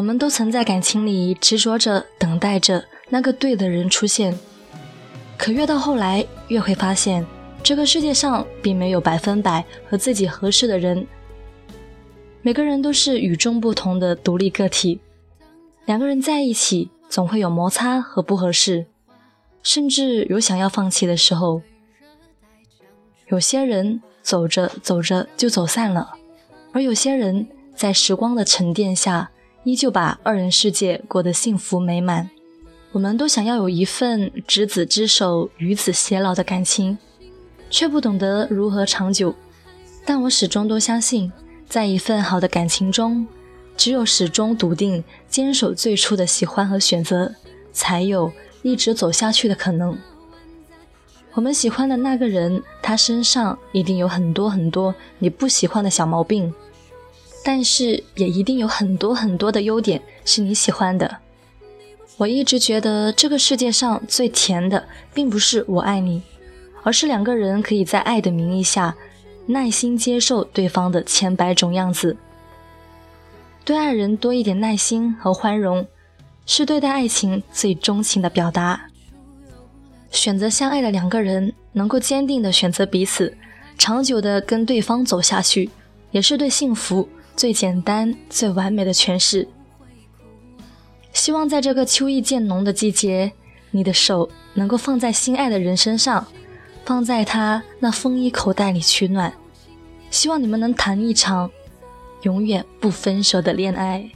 我们都曾在感情里执着着，等待着那个对的人出现。可越到后来，越会发现，这个世界上并没有百分百和自己合适的人。每个人都是与众不同的独立个体，两个人在一起总会有摩擦和不合适，甚至有想要放弃的时候。有些人走着走着就走散了，而有些人在时光的沉淀下，依旧把二人世界过得幸福美满。我们都想要有一份执子之手，与子偕老的感情，却不懂得如何长久。但我始终都相信。在一份好的感情中，只有始终笃定、坚守最初的喜欢和选择，才有一直走下去的可能。我们喜欢的那个人，他身上一定有很多很多你不喜欢的小毛病，但是也一定有很多很多的优点是你喜欢的。我一直觉得，这个世界上最甜的，并不是我爱你，而是两个人可以在爱的名义下。耐心接受对方的千百种样子，对爱人多一点耐心和宽容，是对待爱情最钟情的表达。选择相爱的两个人，能够坚定的选择彼此，长久的跟对方走下去，也是对幸福最简单、最完美的诠释。希望在这个秋意渐浓的季节，你的手能够放在心爱的人身上。放在他那风衣口袋里取暖，希望你们能谈一场永远不分手的恋爱。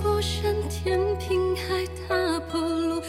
过山天平海，踏破路。